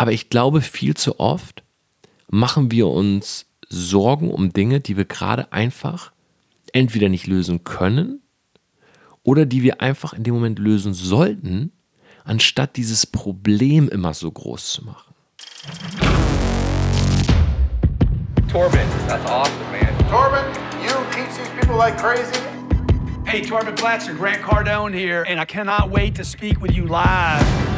Aber ich glaube, viel zu oft machen wir uns Sorgen um Dinge, die wir gerade einfach entweder nicht lösen können oder die wir einfach in dem Moment lösen sollten, anstatt dieses Problem immer so groß zu machen. Torben, that's awesome, man. Torben, you teach these people like crazy. Hey, Torben Blatcher, Grant Cardone here, and I cannot wait to speak with you live.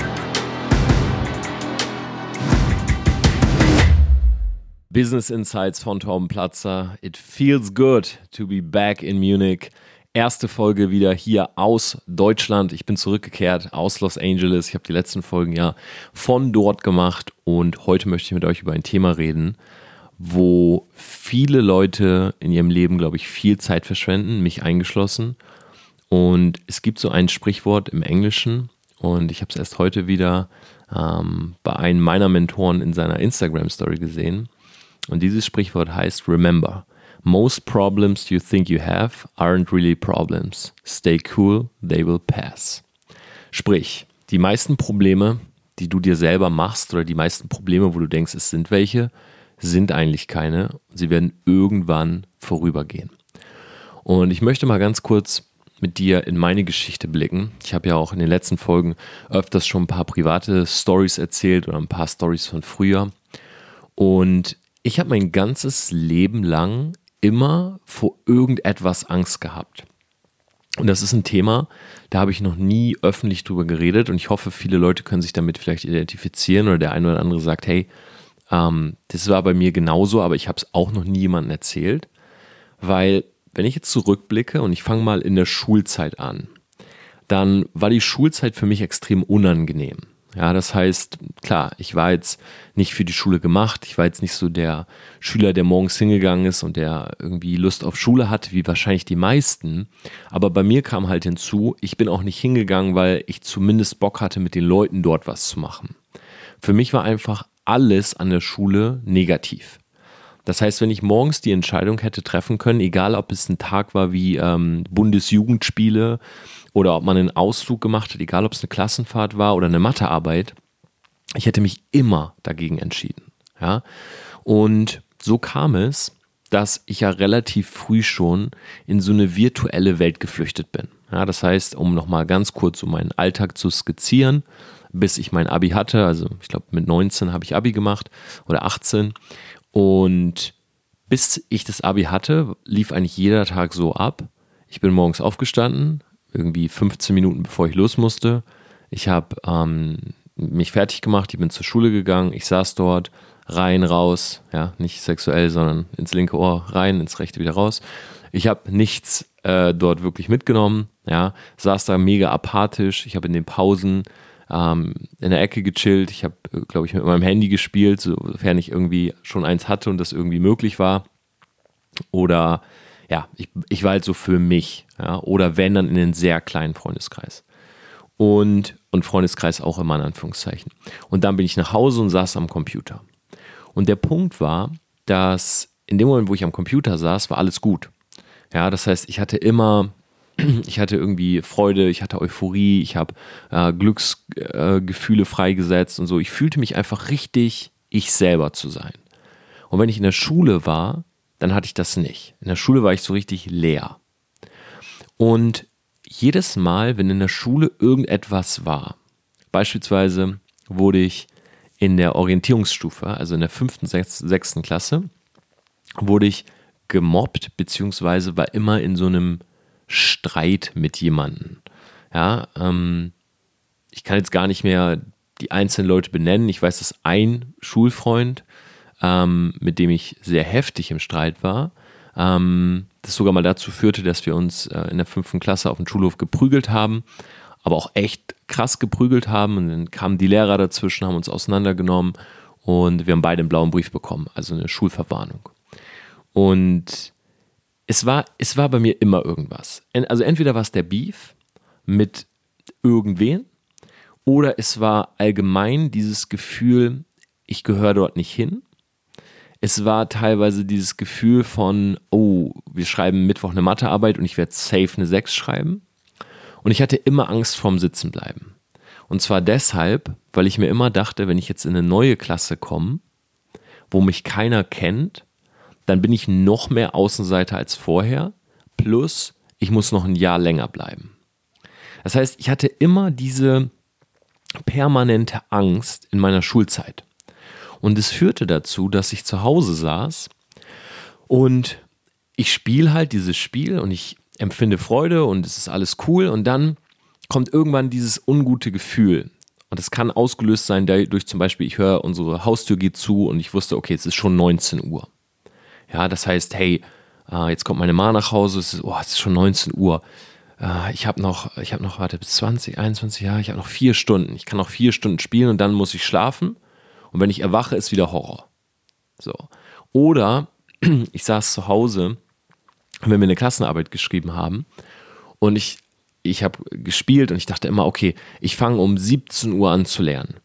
Business Insights von Torben Platzer. It feels good to be back in Munich. Erste Folge wieder hier aus Deutschland. Ich bin zurückgekehrt aus Los Angeles. Ich habe die letzten Folgen ja von dort gemacht und heute möchte ich mit euch über ein Thema reden, wo viele Leute in ihrem Leben, glaube ich, viel Zeit verschwenden, mich eingeschlossen. Und es gibt so ein Sprichwort im Englischen und ich habe es erst heute wieder ähm, bei einem meiner Mentoren in seiner Instagram-Story gesehen. Und dieses Sprichwort heißt Remember. Most problems you think you have aren't really problems. Stay cool, they will pass. Sprich, die meisten Probleme, die du dir selber machst oder die meisten Probleme, wo du denkst, es sind welche, sind eigentlich keine. Sie werden irgendwann vorübergehen. Und ich möchte mal ganz kurz mit dir in meine Geschichte blicken. Ich habe ja auch in den letzten Folgen öfters schon ein paar private Stories erzählt oder ein paar Stories von früher. Und ich habe mein ganzes Leben lang immer vor irgendetwas Angst gehabt. Und das ist ein Thema, da habe ich noch nie öffentlich drüber geredet und ich hoffe, viele Leute können sich damit vielleicht identifizieren oder der eine oder andere sagt, hey, ähm, das war bei mir genauso, aber ich habe es auch noch nie jemandem erzählt, weil wenn ich jetzt zurückblicke und ich fange mal in der Schulzeit an, dann war die Schulzeit für mich extrem unangenehm. Ja, das heißt, klar, ich war jetzt nicht für die Schule gemacht. Ich war jetzt nicht so der Schüler, der morgens hingegangen ist und der irgendwie Lust auf Schule hat, wie wahrscheinlich die meisten. Aber bei mir kam halt hinzu, ich bin auch nicht hingegangen, weil ich zumindest Bock hatte, mit den Leuten dort was zu machen. Für mich war einfach alles an der Schule negativ. Das heißt, wenn ich morgens die Entscheidung hätte treffen können, egal ob es ein Tag war wie ähm, Bundesjugendspiele oder ob man einen Ausflug gemacht hat, egal ob es eine Klassenfahrt war oder eine Mathearbeit, ich hätte mich immer dagegen entschieden. Ja? Und so kam es, dass ich ja relativ früh schon in so eine virtuelle Welt geflüchtet bin. Ja, das heißt, um nochmal ganz kurz um meinen Alltag zu skizzieren, bis ich mein Abi hatte, also ich glaube mit 19 habe ich Abi gemacht oder 18 und bis ich das Abi hatte, lief eigentlich jeder Tag so ab. Ich bin morgens aufgestanden, irgendwie 15 Minuten bevor ich los musste. Ich habe ähm, mich fertig gemacht, ich bin zur Schule gegangen, ich saß dort, rein, raus, ja, nicht sexuell, sondern ins linke Ohr rein, ins rechte wieder raus. Ich habe nichts äh, dort wirklich mitgenommen, ja, saß da mega apathisch. Ich habe in den Pausen ähm, in der Ecke gechillt. Ich habe, äh, glaube ich, mit meinem Handy gespielt, sofern ich irgendwie schon eins hatte und das irgendwie möglich war. Oder ja, ich, ich war halt so für mich. Ja, oder wenn, dann in einen sehr kleinen Freundeskreis. Und, und Freundeskreis auch immer in Anführungszeichen. Und dann bin ich nach Hause und saß am Computer. Und der Punkt war, dass in dem Moment, wo ich am Computer saß, war alles gut. Ja, das heißt, ich hatte immer ich hatte irgendwie Freude, ich hatte Euphorie, ich habe äh, Glücksgefühle äh, freigesetzt und so. Ich fühlte mich einfach richtig, ich selber zu sein. Und wenn ich in der Schule war, dann hatte ich das nicht. In der Schule war ich so richtig leer. Und jedes Mal, wenn in der Schule irgendetwas war, beispielsweise wurde ich in der Orientierungsstufe, also in der fünften, sechsten Klasse, wurde ich gemobbt, beziehungsweise war immer in so einem Streit mit jemandem. Ja, ähm, ich kann jetzt gar nicht mehr die einzelnen Leute benennen. Ich weiß, dass ein Schulfreund, ähm, mit dem ich sehr heftig im Streit war, ähm, das sogar mal dazu führte, dass wir uns äh, in der fünften Klasse auf dem Schulhof geprügelt haben, aber auch echt krass geprügelt haben. Und dann kamen die Lehrer dazwischen, haben uns auseinandergenommen und wir haben beide einen blauen Brief bekommen, also eine Schulverwarnung. Und es war, es war bei mir immer irgendwas. Also entweder war es der Beef mit irgendwen oder es war allgemein dieses Gefühl, ich gehöre dort nicht hin. Es war teilweise dieses Gefühl von, oh, wir schreiben Mittwoch eine Mathearbeit und ich werde safe eine 6 schreiben. Und ich hatte immer Angst vorm Sitzenbleiben. Und zwar deshalb, weil ich mir immer dachte, wenn ich jetzt in eine neue Klasse komme, wo mich keiner kennt, dann bin ich noch mehr Außenseiter als vorher. Plus, ich muss noch ein Jahr länger bleiben. Das heißt, ich hatte immer diese permanente Angst in meiner Schulzeit. Und es führte dazu, dass ich zu Hause saß und ich spiele halt dieses Spiel und ich empfinde Freude und es ist alles cool und dann kommt irgendwann dieses ungute Gefühl. Und es kann ausgelöst sein durch zum Beispiel, ich höre, unsere Haustür geht zu und ich wusste, okay, es ist schon 19 Uhr. Ja, das heißt, hey, äh, jetzt kommt meine Ma nach Hause, es ist, oh, es ist schon 19 Uhr. Äh, ich habe noch, ich habe noch, warte, bis 20, 21 Jahre, ich habe noch vier Stunden. Ich kann noch vier Stunden spielen und dann muss ich schlafen. Und wenn ich erwache, ist wieder Horror. So. Oder ich saß zu Hause, wenn wir eine Klassenarbeit geschrieben haben und ich, ich habe gespielt und ich dachte immer, okay, ich fange um 17 Uhr an zu lernen.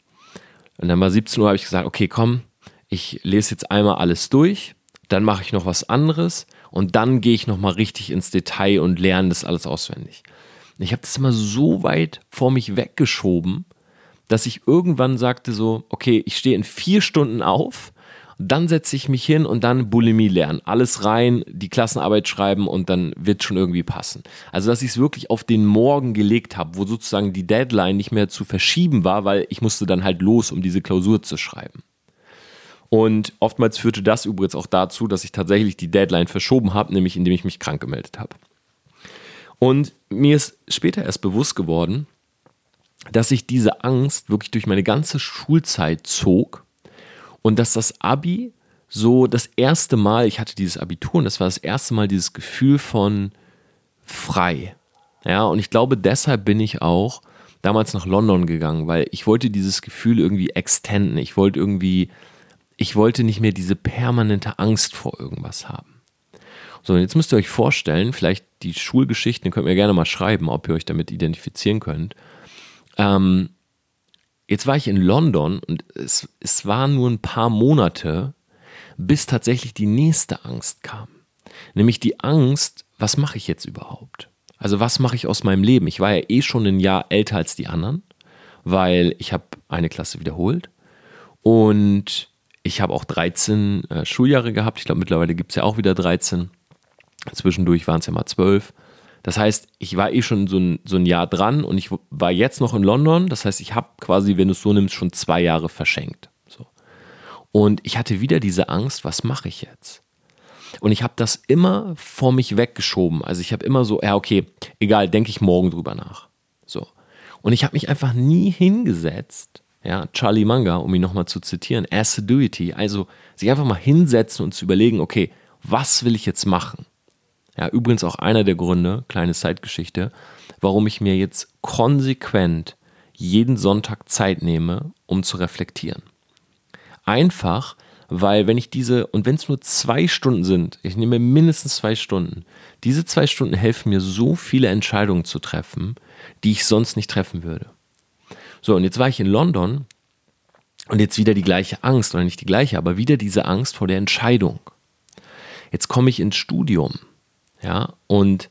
Und dann war 17 Uhr, habe ich gesagt, okay, komm, ich lese jetzt einmal alles durch, dann mache ich noch was anderes und dann gehe ich nochmal richtig ins Detail und lerne das alles auswendig. Ich habe das immer so weit vor mich weggeschoben, dass ich irgendwann sagte so, okay, ich stehe in vier Stunden auf, dann setze ich mich hin und dann Bulimie lernen. Alles rein, die Klassenarbeit schreiben und dann wird schon irgendwie passen. Also, dass ich es wirklich auf den Morgen gelegt habe, wo sozusagen die Deadline nicht mehr zu verschieben war, weil ich musste dann halt los, um diese Klausur zu schreiben. Und oftmals führte das übrigens auch dazu, dass ich tatsächlich die Deadline verschoben habe, nämlich indem ich mich krank gemeldet habe. Und mir ist später erst bewusst geworden, dass sich diese Angst wirklich durch meine ganze Schulzeit zog und dass das Abi so das erste Mal, ich hatte dieses Abitur und das war das erste Mal dieses Gefühl von frei. Ja, und ich glaube, deshalb bin ich auch damals nach London gegangen, weil ich wollte dieses Gefühl irgendwie extenden. Ich wollte irgendwie, ich wollte nicht mehr diese permanente Angst vor irgendwas haben. So, und jetzt müsst ihr euch vorstellen, vielleicht die Schulgeschichten, könnt ihr gerne mal schreiben, ob ihr euch damit identifizieren könnt. Ähm, jetzt war ich in London und es, es waren nur ein paar Monate, bis tatsächlich die nächste Angst kam. Nämlich die Angst, was mache ich jetzt überhaupt? Also was mache ich aus meinem Leben? Ich war ja eh schon ein Jahr älter als die anderen, weil ich habe eine Klasse wiederholt und ich habe auch 13 äh, Schuljahre gehabt. Ich glaube, mittlerweile gibt es ja auch wieder 13. Zwischendurch waren es ja mal 12. Das heißt, ich war eh schon so ein, so ein Jahr dran und ich war jetzt noch in London. Das heißt, ich habe quasi, wenn du es so nimmst, schon zwei Jahre verschenkt. So. Und ich hatte wieder diese Angst, was mache ich jetzt? Und ich habe das immer vor mich weggeschoben. Also ich habe immer so, ja, okay, egal, denke ich morgen drüber nach. So. Und ich habe mich einfach nie hingesetzt, ja, Charlie Manga, um ihn nochmal zu zitieren, Assiduity, also sich einfach mal hinsetzen und zu überlegen, okay, was will ich jetzt machen? Ja, übrigens auch einer der Gründe, kleine Zeitgeschichte, warum ich mir jetzt konsequent jeden Sonntag Zeit nehme, um zu reflektieren. Einfach, weil wenn ich diese, und wenn es nur zwei Stunden sind, ich nehme mindestens zwei Stunden, diese zwei Stunden helfen mir so viele Entscheidungen zu treffen, die ich sonst nicht treffen würde. So, und jetzt war ich in London und jetzt wieder die gleiche Angst, oder nicht die gleiche, aber wieder diese Angst vor der Entscheidung. Jetzt komme ich ins Studium ja, und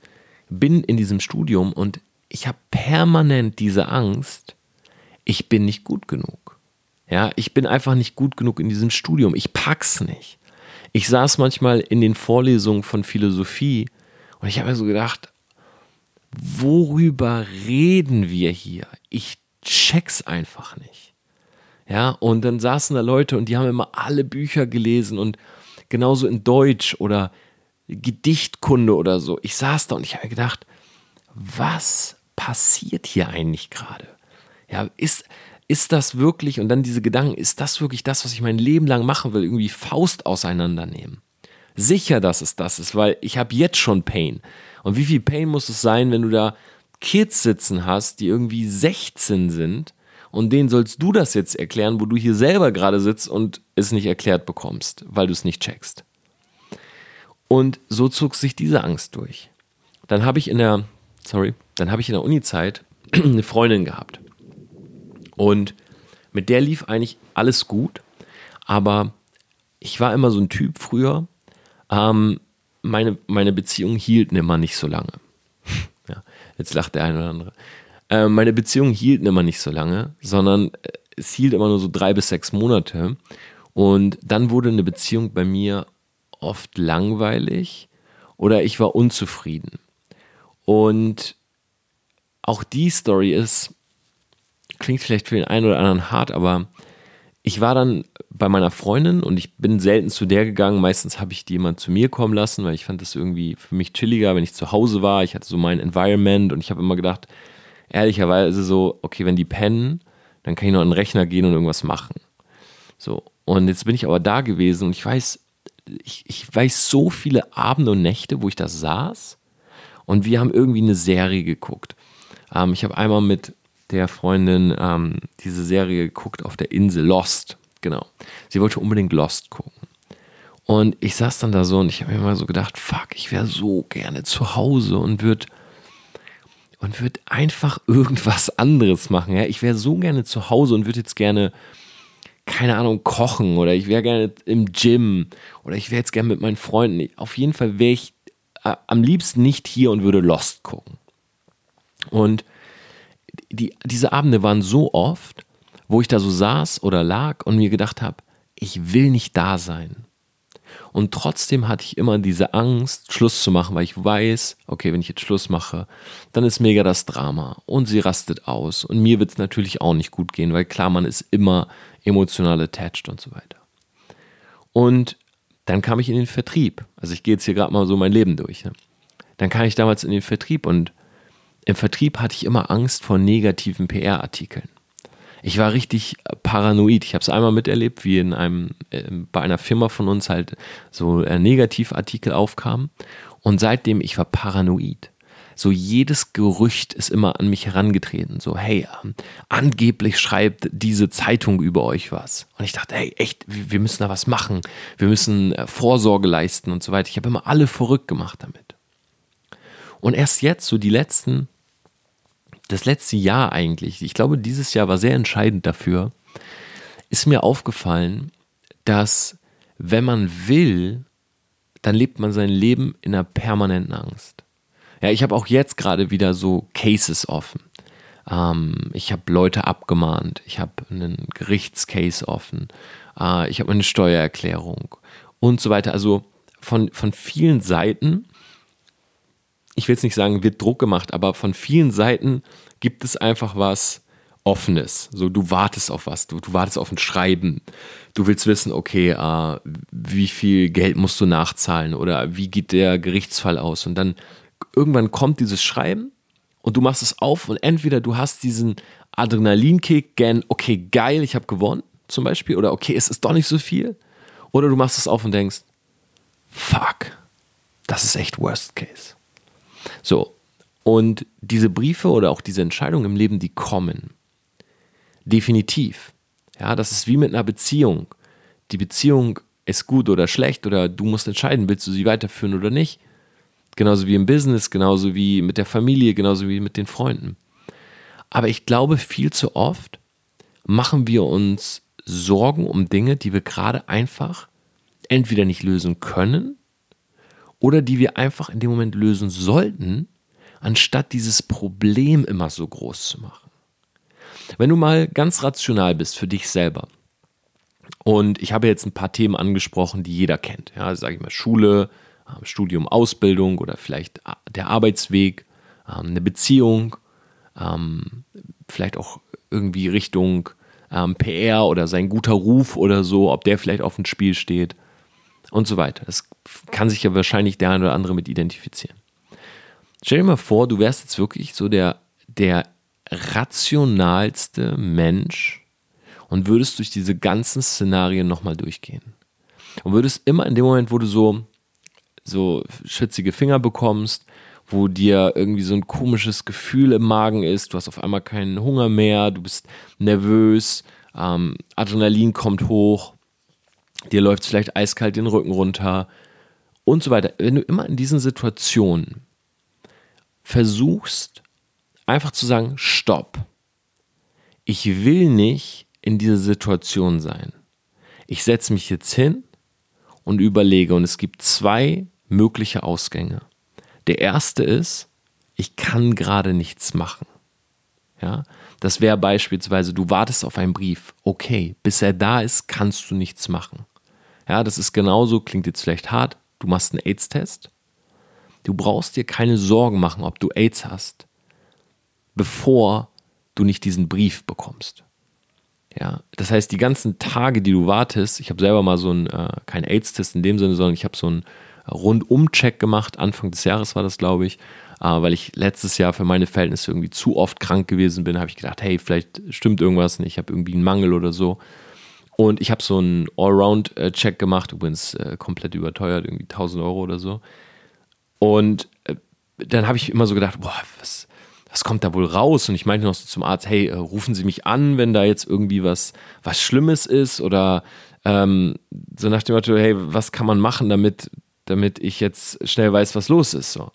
bin in diesem Studium und ich habe permanent diese Angst, ich bin nicht gut genug. Ja, ich bin einfach nicht gut genug in diesem Studium. Ich pack's nicht. Ich saß manchmal in den Vorlesungen von Philosophie und ich habe mir so gedacht, worüber reden wir hier? Ich check's einfach nicht. Ja, und dann saßen da Leute und die haben immer alle Bücher gelesen und genauso in Deutsch oder Gedichtkunde oder so. Ich saß da und ich habe gedacht, was passiert hier eigentlich gerade? Ja, ist, ist das wirklich, und dann diese Gedanken, ist das wirklich das, was ich mein Leben lang machen will? Irgendwie Faust auseinandernehmen. Sicher, dass es das ist, weil ich habe jetzt schon Pain. Und wie viel Pain muss es sein, wenn du da Kids sitzen hast, die irgendwie 16 sind und denen sollst du das jetzt erklären, wo du hier selber gerade sitzt und es nicht erklärt bekommst, weil du es nicht checkst. Und so zog sich diese Angst durch. Dann habe ich in der, sorry, dann habe ich in der Uni-Zeit eine Freundin gehabt. Und mit der lief eigentlich alles gut, aber ich war immer so ein Typ früher. Ähm, meine, meine Beziehungen hielten immer nicht so lange. ja, jetzt lacht der eine oder andere. Äh, meine Beziehungen hielten immer nicht so lange, sondern äh, es hielt immer nur so drei bis sechs Monate. Und dann wurde eine Beziehung bei mir oft langweilig oder ich war unzufrieden. Und auch die Story ist, klingt vielleicht für den einen oder anderen hart, aber ich war dann bei meiner Freundin und ich bin selten zu der gegangen. Meistens habe ich immer zu mir kommen lassen, weil ich fand das irgendwie für mich chilliger, wenn ich zu Hause war. Ich hatte so mein Environment und ich habe immer gedacht, ehrlicherweise so, okay, wenn die pennen, dann kann ich noch an den Rechner gehen und irgendwas machen. So. Und jetzt bin ich aber da gewesen und ich weiß, ich, ich weiß so viele Abende und Nächte, wo ich da saß und wir haben irgendwie eine Serie geguckt. Ähm, ich habe einmal mit der Freundin ähm, diese Serie geguckt auf der Insel Lost. Genau. Sie wollte unbedingt Lost gucken. Und ich saß dann da so und ich habe mir mal so gedacht, fuck, ich wäre so gerne zu Hause und würde und würde einfach irgendwas anderes machen. Ja? Ich wäre so gerne zu Hause und würde jetzt gerne, keine Ahnung, kochen oder ich wäre gerne im Gym oder ich wäre jetzt gerne mit meinen Freunden. Auf jeden Fall wäre ich äh, am liebsten nicht hier und würde Lost gucken. Und die, diese Abende waren so oft, wo ich da so saß oder lag und mir gedacht habe, ich will nicht da sein. Und trotzdem hatte ich immer diese Angst, Schluss zu machen, weil ich weiß, okay, wenn ich jetzt Schluss mache, dann ist mega das Drama und sie rastet aus. Und mir wird es natürlich auch nicht gut gehen, weil klar, man ist immer emotional attached und so weiter. Und dann kam ich in den Vertrieb. Also ich gehe jetzt hier gerade mal so mein Leben durch. Ne? Dann kam ich damals in den Vertrieb und im Vertrieb hatte ich immer Angst vor negativen PR-Artikeln. Ich war richtig paranoid. Ich habe es einmal miterlebt, wie in einem, äh, bei einer Firma von uns halt so äh, Negativartikel aufkamen. Und seitdem ich war paranoid. So jedes Gerücht ist immer an mich herangetreten. So, hey, ähm, angeblich schreibt diese Zeitung über euch was. Und ich dachte, hey, echt, wir müssen da was machen. Wir müssen äh, Vorsorge leisten und so weiter. Ich habe immer alle verrückt gemacht damit. Und erst jetzt, so die letzten das letzte Jahr eigentlich, ich glaube, dieses Jahr war sehr entscheidend dafür, ist mir aufgefallen, dass wenn man will, dann lebt man sein Leben in einer permanenten Angst. Ja, ich habe auch jetzt gerade wieder so Cases offen. Ähm, ich habe Leute abgemahnt, ich habe einen Gerichtscase offen, äh, ich habe eine Steuererklärung und so weiter. Also von, von vielen Seiten ich will jetzt nicht sagen, wird Druck gemacht, aber von vielen Seiten gibt es einfach was Offenes. So, du wartest auf was, du, du wartest auf ein Schreiben. Du willst wissen, okay, äh, wie viel Geld musst du nachzahlen oder wie geht der Gerichtsfall aus? Und dann irgendwann kommt dieses Schreiben und du machst es auf und entweder du hast diesen Adrenalinkick, gern, okay, geil, ich habe gewonnen, zum Beispiel, oder okay, es ist doch nicht so viel. Oder du machst es auf und denkst, fuck, das ist echt Worst Case. So, und diese Briefe oder auch diese Entscheidungen im Leben, die kommen. Definitiv. Ja, das ist wie mit einer Beziehung. Die Beziehung ist gut oder schlecht oder du musst entscheiden, willst du sie weiterführen oder nicht. Genauso wie im Business, genauso wie mit der Familie, genauso wie mit den Freunden. Aber ich glaube, viel zu oft machen wir uns Sorgen um Dinge, die wir gerade einfach entweder nicht lösen können oder die wir einfach in dem Moment lösen sollten, anstatt dieses Problem immer so groß zu machen. Wenn du mal ganz rational bist für dich selber, und ich habe jetzt ein paar Themen angesprochen, die jeder kennt, ja, sage ich mal Schule, Studium, Ausbildung oder vielleicht äh, der Arbeitsweg, ähm, eine Beziehung, ähm, vielleicht auch irgendwie Richtung PR oder sein guter Ruf oder so, ob der vielleicht auf dem Spiel steht und so weiter. Das kann sich ja wahrscheinlich der eine oder andere mit identifizieren. Stell dir mal vor, du wärst jetzt wirklich so der, der rationalste Mensch und würdest durch diese ganzen Szenarien nochmal durchgehen. Und würdest immer in dem Moment, wo du so, so schwitzige Finger bekommst, wo dir irgendwie so ein komisches Gefühl im Magen ist, du hast auf einmal keinen Hunger mehr, du bist nervös, ähm, Adrenalin kommt hoch, dir läuft vielleicht eiskalt den Rücken runter und so weiter. Wenn du immer in diesen Situationen versuchst, einfach zu sagen, stopp. Ich will nicht in dieser Situation sein. Ich setze mich jetzt hin und überlege und es gibt zwei mögliche Ausgänge. Der erste ist, ich kann gerade nichts machen. Ja, das wäre beispielsweise, du wartest auf einen Brief. Okay, bis er da ist, kannst du nichts machen. Ja, das ist genauso, klingt jetzt vielleicht hart. Du machst einen AIDS-Test. Du brauchst dir keine Sorgen machen, ob du AIDS hast, bevor du nicht diesen Brief bekommst. Ja, das heißt, die ganzen Tage, die du wartest, ich habe selber mal so einen, äh, kein AIDS-Test in dem Sinne, sondern ich habe so einen Rundum-Check gemacht. Anfang des Jahres war das, glaube ich, äh, weil ich letztes Jahr für meine Verhältnisse irgendwie zu oft krank gewesen bin. habe ich gedacht, hey, vielleicht stimmt irgendwas nicht, ich habe irgendwie einen Mangel oder so. Und ich habe so einen Allround-Check gemacht, übrigens äh, komplett überteuert, irgendwie 1000 Euro oder so. Und äh, dann habe ich immer so gedacht, boah, was, was kommt da wohl raus? Und ich meinte noch so zum Arzt, hey, äh, rufen Sie mich an, wenn da jetzt irgendwie was, was Schlimmes ist oder ähm, so nach dem Motto, hey, was kann man machen, damit, damit ich jetzt schnell weiß, was los ist. So.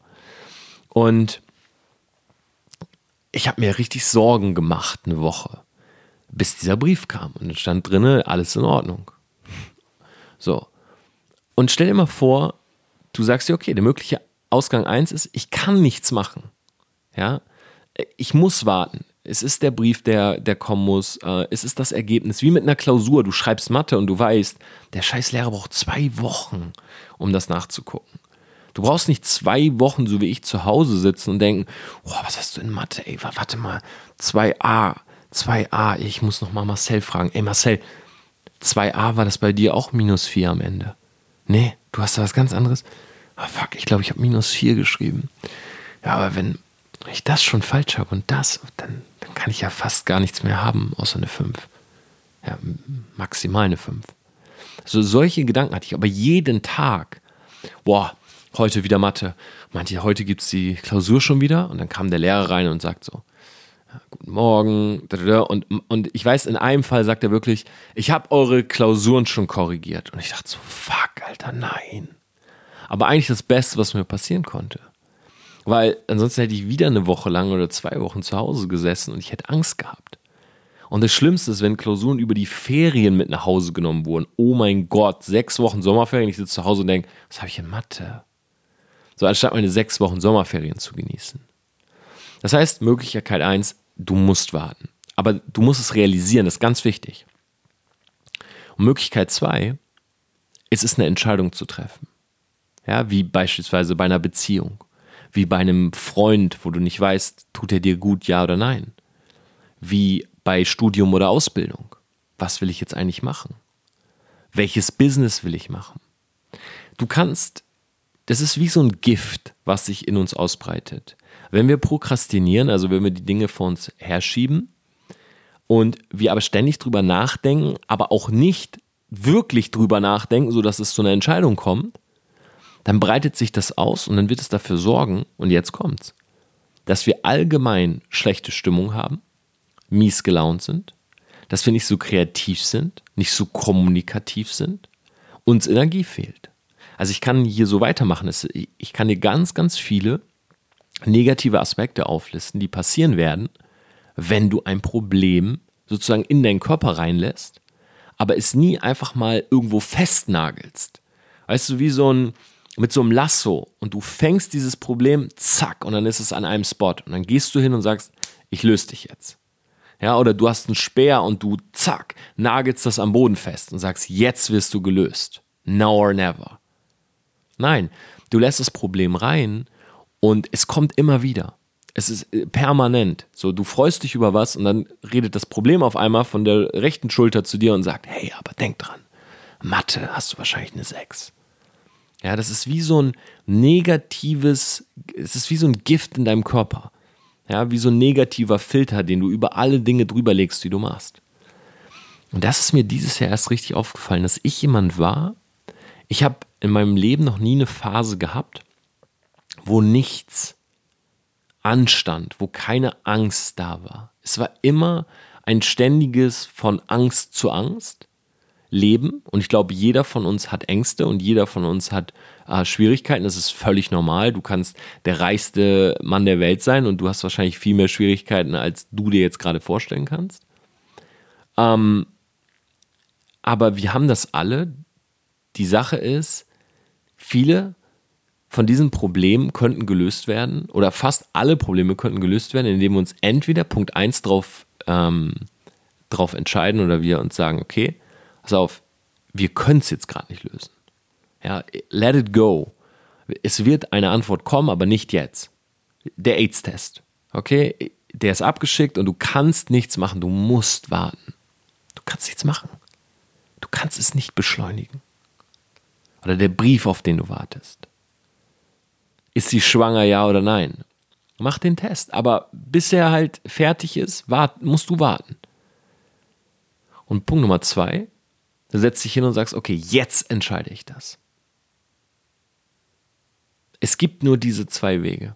Und ich habe mir richtig Sorgen gemacht eine Woche, bis dieser Brief kam. Und dann stand drinne, alles in Ordnung. So. Und stell dir mal vor, du sagst dir, okay, der mögliche Ausgang 1 ist, ich kann nichts machen. Ja, ich muss warten. Es ist der Brief, der, der kommen muss. Äh, es ist das Ergebnis. Wie mit einer Klausur. Du schreibst Mathe und du weißt, der scheiß Lehrer braucht zwei Wochen, um das nachzugucken. Du brauchst nicht zwei Wochen, so wie ich, zu Hause sitzen und denken, oh, was hast du in Mathe? Ey, warte mal, 2a, 2a. Ich muss noch mal Marcel fragen. Ey, Marcel, 2a war das bei dir auch minus 4 am Ende? Nee, du hast da was ganz anderes? Ah, fuck, ich glaube, ich habe minus 4 geschrieben. Ja, aber wenn ich das schon falsch habe und das, dann, dann kann ich ja fast gar nichts mehr haben, außer eine 5. Ja, maximal eine 5. So solche Gedanken hatte ich, aber jeden Tag. Boah, heute wieder Mathe. Meinte, heute gibt es die Klausur schon wieder. Und dann kam der Lehrer rein und sagt so, guten Morgen. Und, und ich weiß, in einem Fall sagt er wirklich, ich habe eure Klausuren schon korrigiert. Und ich dachte so, fuck, Alter, nein. Aber eigentlich das Beste, was mir passieren konnte. Weil ansonsten hätte ich wieder eine Woche lang oder zwei Wochen zu Hause gesessen und ich hätte Angst gehabt. Und das Schlimmste ist, wenn Klausuren über die Ferien mit nach Hause genommen wurden. Oh mein Gott, sechs Wochen Sommerferien. Ich sitze zu Hause und denke, was habe ich in Mathe? So, anstatt meine sechs Wochen Sommerferien zu genießen. Das heißt, Möglichkeit eins: du musst warten. Aber du musst es realisieren, das ist ganz wichtig. Und Möglichkeit zwei: es ist eine Entscheidung zu treffen. Ja, wie beispielsweise bei einer Beziehung, wie bei einem Freund, wo du nicht weißt, tut er dir gut, ja oder nein. Wie bei Studium oder Ausbildung. Was will ich jetzt eigentlich machen? Welches Business will ich machen? Du kannst das ist wie so ein Gift, was sich in uns ausbreitet. Wenn wir prokrastinieren, also wenn wir die Dinge vor uns herschieben und wir aber ständig drüber nachdenken, aber auch nicht wirklich drüber nachdenken, sodass es zu einer Entscheidung kommt, dann breitet sich das aus und dann wird es dafür sorgen, und jetzt kommt's, dass wir allgemein schlechte Stimmung haben, mies gelaunt sind, dass wir nicht so kreativ sind, nicht so kommunikativ sind, uns Energie fehlt. Also ich kann hier so weitermachen. Ich kann dir ganz, ganz viele negative Aspekte auflisten, die passieren werden, wenn du ein Problem sozusagen in deinen Körper reinlässt, aber es nie einfach mal irgendwo festnagelst. Weißt du, wie so ein, mit so einem Lasso und du fängst dieses Problem, zack, und dann ist es an einem Spot. Und dann gehst du hin und sagst, ich löse dich jetzt. Ja, oder du hast einen Speer und du, zack, nagelst das am Boden fest und sagst, jetzt wirst du gelöst. Now or never. Nein, du lässt das Problem rein und es kommt immer wieder. Es ist äh, permanent. So, du freust dich über was und dann redet das Problem auf einmal von der rechten Schulter zu dir und sagt, hey, aber denk dran, Mathe hast du wahrscheinlich eine 6. Ja, das ist wie so ein negatives, es ist wie so ein Gift in deinem Körper. Ja, wie so ein negativer Filter, den du über alle Dinge drüber legst, die du machst. Und das ist mir dieses Jahr erst richtig aufgefallen, dass ich jemand war, ich habe in meinem Leben noch nie eine Phase gehabt, wo nichts anstand, wo keine Angst da war. Es war immer ein ständiges von Angst zu Angst Leben. Und ich glaube, jeder von uns hat Ängste und jeder von uns hat äh, Schwierigkeiten. Das ist völlig normal. Du kannst der reichste Mann der Welt sein und du hast wahrscheinlich viel mehr Schwierigkeiten, als du dir jetzt gerade vorstellen kannst. Ähm, aber wir haben das alle die Sache ist, viele von diesen Problemen könnten gelöst werden oder fast alle Probleme könnten gelöst werden, indem wir uns entweder Punkt 1 drauf, ähm, drauf entscheiden oder wir uns sagen, okay, pass auf, wir können es jetzt gerade nicht lösen. Ja, let it go. Es wird eine Antwort kommen, aber nicht jetzt. Der AIDS-Test. Okay, der ist abgeschickt und du kannst nichts machen, du musst warten. Du kannst nichts machen. Du kannst es nicht beschleunigen. Oder der Brief, auf den du wartest. Ist sie schwanger, ja oder nein? Mach den Test. Aber bis er halt fertig ist, wart, musst du warten. Und Punkt Nummer zwei, du setzt dich hin und sagst, okay, jetzt entscheide ich das. Es gibt nur diese zwei Wege,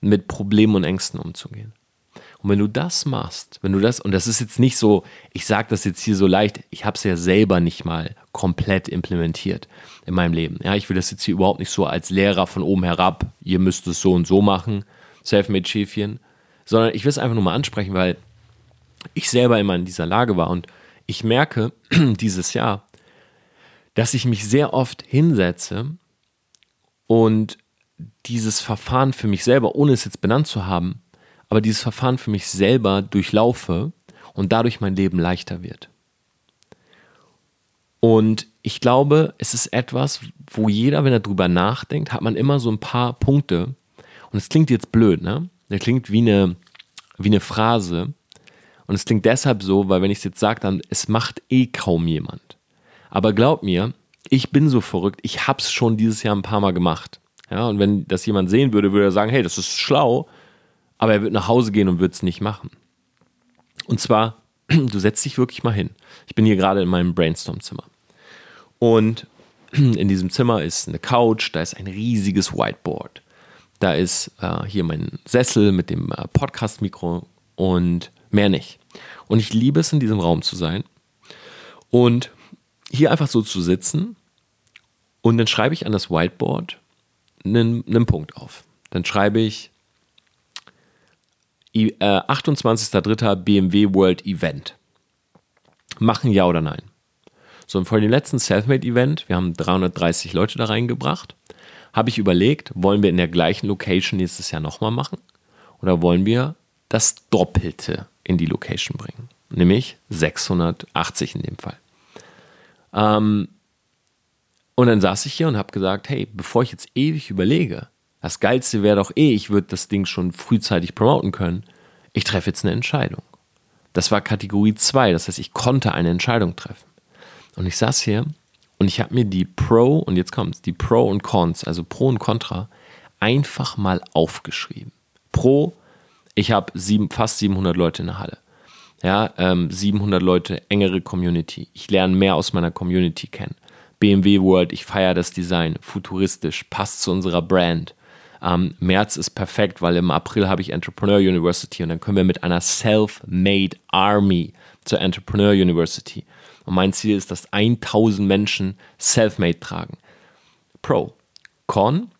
mit Problemen und Ängsten umzugehen. Und wenn du das machst, wenn du das, und das ist jetzt nicht so, ich sage das jetzt hier so leicht, ich habe es ja selber nicht mal komplett implementiert in meinem Leben. Ja, ich will das jetzt hier überhaupt nicht so als Lehrer von oben herab, ihr müsst es so und so machen, Selfmade Schäfchen, sondern ich will es einfach nur mal ansprechen, weil ich selber immer in dieser Lage war und ich merke dieses Jahr, dass ich mich sehr oft hinsetze und dieses Verfahren für mich selber, ohne es jetzt benannt zu haben, aber dieses Verfahren für mich selber durchlaufe und dadurch mein Leben leichter wird. Und ich glaube, es ist etwas, wo jeder, wenn er drüber nachdenkt, hat man immer so ein paar Punkte. Und es klingt jetzt blöd, ne? Das klingt wie eine, wie eine Phrase. Und es klingt deshalb so, weil wenn ich es jetzt sage, dann es macht eh kaum jemand. Aber glaub mir, ich bin so verrückt, ich habe es schon dieses Jahr ein paar Mal gemacht. Ja, und wenn das jemand sehen würde, würde er sagen, hey, das ist schlau, aber er wird nach Hause gehen und wird es nicht machen. Und zwar, du setzt dich wirklich mal hin. Ich bin hier gerade in meinem Brainstorm-Zimmer. Und in diesem Zimmer ist eine Couch, da ist ein riesiges Whiteboard. Da ist äh, hier mein Sessel mit dem äh, Podcast-Mikro und mehr nicht. Und ich liebe es, in diesem Raum zu sein und hier einfach so zu sitzen. Und dann schreibe ich an das Whiteboard einen, einen Punkt auf. Dann schreibe ich äh, 28.03. BMW World Event. Machen ja oder nein? So, und vor dem letzten Selfmade-Event, wir haben 330 Leute da reingebracht, habe ich überlegt, wollen wir in der gleichen Location nächstes Jahr nochmal machen? Oder wollen wir das Doppelte in die Location bringen? Nämlich 680 in dem Fall. Ähm, und dann saß ich hier und habe gesagt, hey, bevor ich jetzt ewig überlege, das Geilste wäre doch eh, ich würde das Ding schon frühzeitig promoten können. Ich treffe jetzt eine Entscheidung. Das war Kategorie 2, das heißt, ich konnte eine Entscheidung treffen. Und ich saß hier und ich habe mir die Pro, und jetzt kommt's, die Pro und Cons, also Pro und Contra, einfach mal aufgeschrieben. Pro, ich habe sieben, fast 700 Leute in der Halle. Ja, ähm, 700 Leute, engere Community. Ich lerne mehr aus meiner Community kennen. BMW World, ich feiere das Design, futuristisch, passt zu unserer Brand. Ähm, März ist perfekt, weil im April habe ich Entrepreneur University und dann können wir mit einer Self-Made Army zur Entrepreneur University. Und mein Ziel ist, dass 1000 Menschen Self-Made tragen. Pro. Con,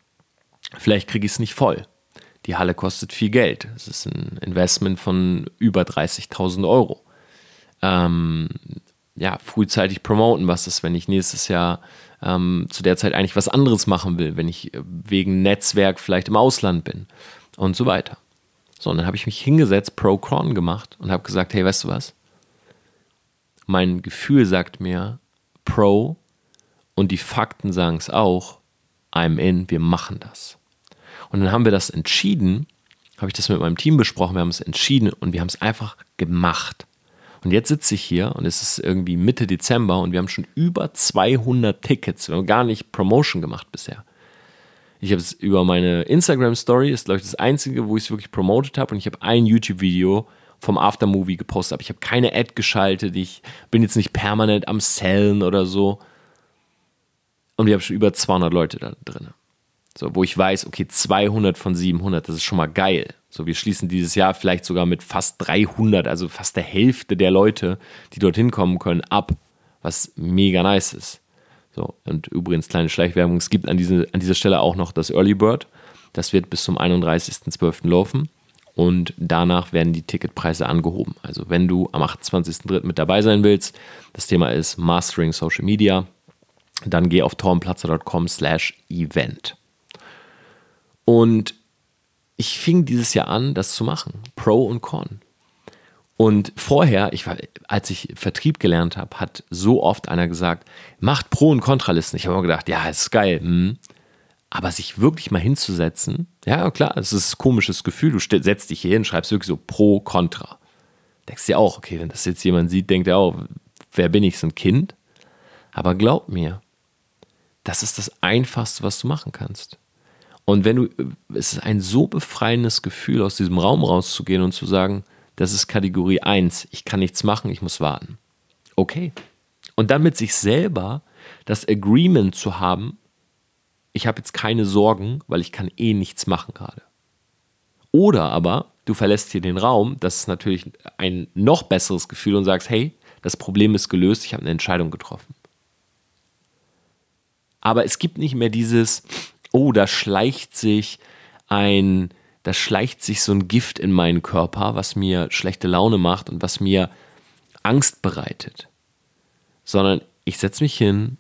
vielleicht kriege ich es nicht voll. Die Halle kostet viel Geld. Es ist ein Investment von über 30.000 Euro. Ähm, ja, frühzeitig promoten. Was ist, wenn ich nächstes Jahr ähm, zu der Zeit eigentlich was anderes machen will, wenn ich äh, wegen Netzwerk vielleicht im Ausland bin und so weiter. So, und dann habe ich mich hingesetzt, Pro-Cron gemacht und habe gesagt, hey, weißt du was? Mein Gefühl sagt mir Pro und die Fakten sagen es auch, I'm in, wir machen das. Und dann haben wir das entschieden, habe ich das mit meinem Team besprochen, wir haben es entschieden und wir haben es einfach gemacht. Und jetzt sitze ich hier und es ist irgendwie Mitte Dezember und wir haben schon über 200 Tickets. Wir haben gar nicht Promotion gemacht bisher. Ich habe es über meine Instagram Story, ist glaube ich das einzige, wo ich es wirklich promotet habe und ich habe ein YouTube-Video vom Aftermovie gepostet, aber ich habe keine Ad geschaltet, ich bin jetzt nicht permanent am Sellen oder so. Und wir haben schon über 200 Leute da drin. So, wo ich weiß, okay, 200 von 700, das ist schon mal geil. So, wir schließen dieses Jahr vielleicht sogar mit fast 300, also fast der Hälfte der Leute, die dorthin kommen können, ab, was mega nice ist. So, und übrigens kleine Schleichwerbung, es gibt an, diese, an dieser Stelle auch noch das Early Bird. Das wird bis zum 31.12. laufen und danach werden die Ticketpreise angehoben. Also wenn du am 28.03. mit dabei sein willst, das Thema ist Mastering Social Media, dann geh auf tormplatzer.com slash event. Und ich fing dieses Jahr an, das zu machen. Pro und Con. Und vorher, ich war, als ich Vertrieb gelernt habe, hat so oft einer gesagt, macht Pro- und Kontralisten. Ich habe immer gedacht, ja, ist geil. Hm. Aber sich wirklich mal hinzusetzen, ja klar, es ist ein komisches Gefühl. Du setzt dich hier hin, schreibst wirklich so Pro, Contra. Denkst dir auch, okay, wenn das jetzt jemand sieht, denkt er auch, wer bin ich, so ein Kind? Aber glaub mir, das ist das Einfachste, was du machen kannst. Und wenn du, es ist ein so befreiendes Gefühl, aus diesem Raum rauszugehen und zu sagen, das ist Kategorie 1, ich kann nichts machen, ich muss warten. Okay. Und dann mit sich selber das Agreement zu haben, ich habe jetzt keine Sorgen, weil ich kann eh nichts machen gerade. Oder aber du verlässt hier den Raum, das ist natürlich ein noch besseres Gefühl und sagst, hey, das Problem ist gelöst, ich habe eine Entscheidung getroffen. Aber es gibt nicht mehr dieses, oh, da schleicht sich ein, da schleicht sich so ein Gift in meinen Körper, was mir schlechte Laune macht und was mir Angst bereitet. Sondern ich setze mich hin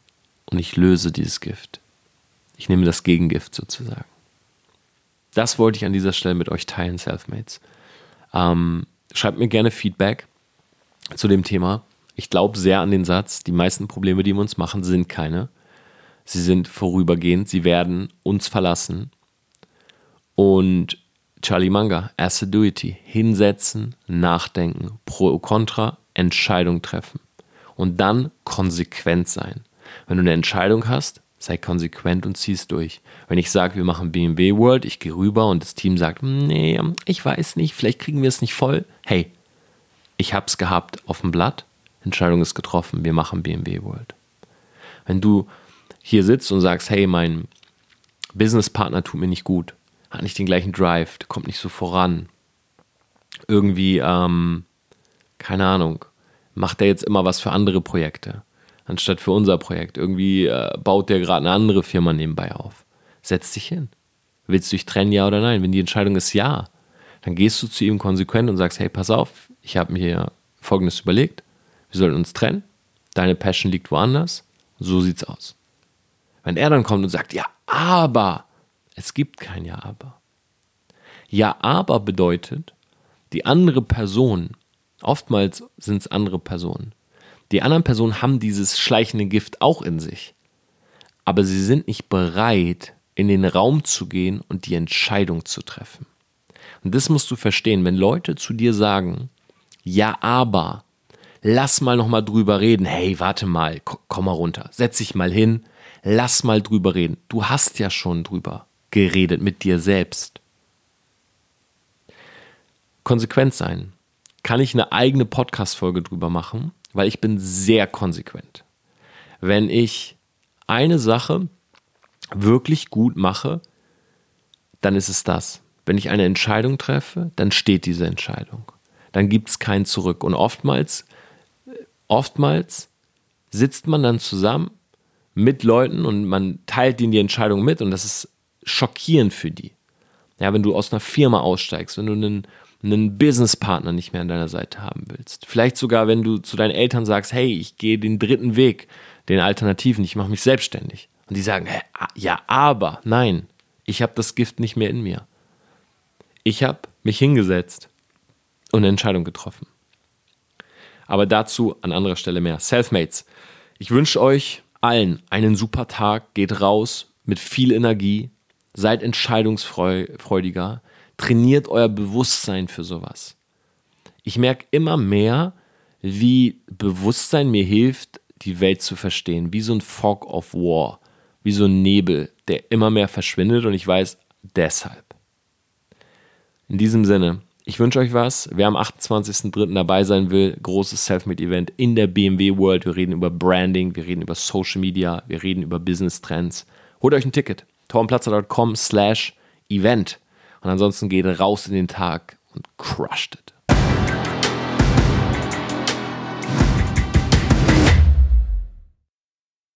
und ich löse dieses Gift. Ich nehme das Gegengift sozusagen. Das wollte ich an dieser Stelle mit euch teilen, Selfmates. Ähm, schreibt mir gerne Feedback zu dem Thema. Ich glaube sehr an den Satz, die meisten Probleme, die wir uns machen, sind keine. Sie sind vorübergehend, sie werden uns verlassen. Und Charlie Manga, Assiduity, hinsetzen, nachdenken, pro contra, Entscheidung treffen. Und dann konsequent sein. Wenn du eine Entscheidung hast, sei konsequent und zieh es durch. Wenn ich sage, wir machen BMW World, ich gehe rüber und das Team sagt, nee, ich weiß nicht, vielleicht kriegen wir es nicht voll. Hey, ich habe es gehabt auf dem Blatt, Entscheidung ist getroffen, wir machen BMW World. Wenn du hier sitzt und sagst, hey, mein Businesspartner tut mir nicht gut, hat nicht den gleichen Drive, kommt nicht so voran, irgendwie, ähm, keine Ahnung, macht er jetzt immer was für andere Projekte anstatt für unser Projekt. Irgendwie äh, baut der gerade eine andere Firma nebenbei auf. Setz dich hin. Willst du dich trennen, ja oder nein? Wenn die Entscheidung ist ja, dann gehst du zu ihm konsequent und sagst, hey, pass auf, ich habe mir Folgendes überlegt. Wir sollten uns trennen. Deine Passion liegt woanders. So sieht's aus. Wenn er dann kommt und sagt, ja, aber, es gibt kein Ja, aber. Ja, aber bedeutet, die andere Person, oftmals sind es andere Personen, die anderen Personen haben dieses schleichende Gift auch in sich. Aber sie sind nicht bereit, in den Raum zu gehen und die Entscheidung zu treffen. Und das musst du verstehen, wenn Leute zu dir sagen, ja, aber, lass mal noch mal drüber reden. Hey, warte mal, komm mal runter, setz dich mal hin, lass mal drüber reden. Du hast ja schon drüber geredet mit dir selbst. Konsequent sein. Kann ich eine eigene Podcast-Folge drüber machen? weil ich bin sehr konsequent. Wenn ich eine Sache wirklich gut mache, dann ist es das. Wenn ich eine Entscheidung treffe, dann steht diese Entscheidung. Dann gibt es kein Zurück. Und oftmals, oftmals sitzt man dann zusammen mit Leuten und man teilt ihnen die Entscheidung mit und das ist schockierend für die. Ja, wenn du aus einer Firma aussteigst, wenn du einen einen Businesspartner nicht mehr an deiner Seite haben willst. Vielleicht sogar, wenn du zu deinen Eltern sagst, hey, ich gehe den dritten Weg, den Alternativen, ich mache mich selbstständig. Und die sagen, hey, ja, aber, nein, ich habe das Gift nicht mehr in mir. Ich habe mich hingesetzt und eine Entscheidung getroffen. Aber dazu an anderer Stelle mehr. Selfmates, ich wünsche euch allen einen super Tag, geht raus mit viel Energie, seid entscheidungsfreudiger, trainiert euer Bewusstsein für sowas. Ich merke immer mehr, wie Bewusstsein mir hilft, die Welt zu verstehen, wie so ein Fog of War, wie so ein Nebel, der immer mehr verschwindet und ich weiß deshalb. In diesem Sinne, ich wünsche euch was. Wer am 28.03. dabei sein will, großes Selfmade-Event in der BMW World. Wir reden über Branding, wir reden über Social Media, wir reden über Business Trends. Holt euch ein Ticket. tormplatzer.com slash Event. Und ansonsten geht raus in den Tag und crushed it.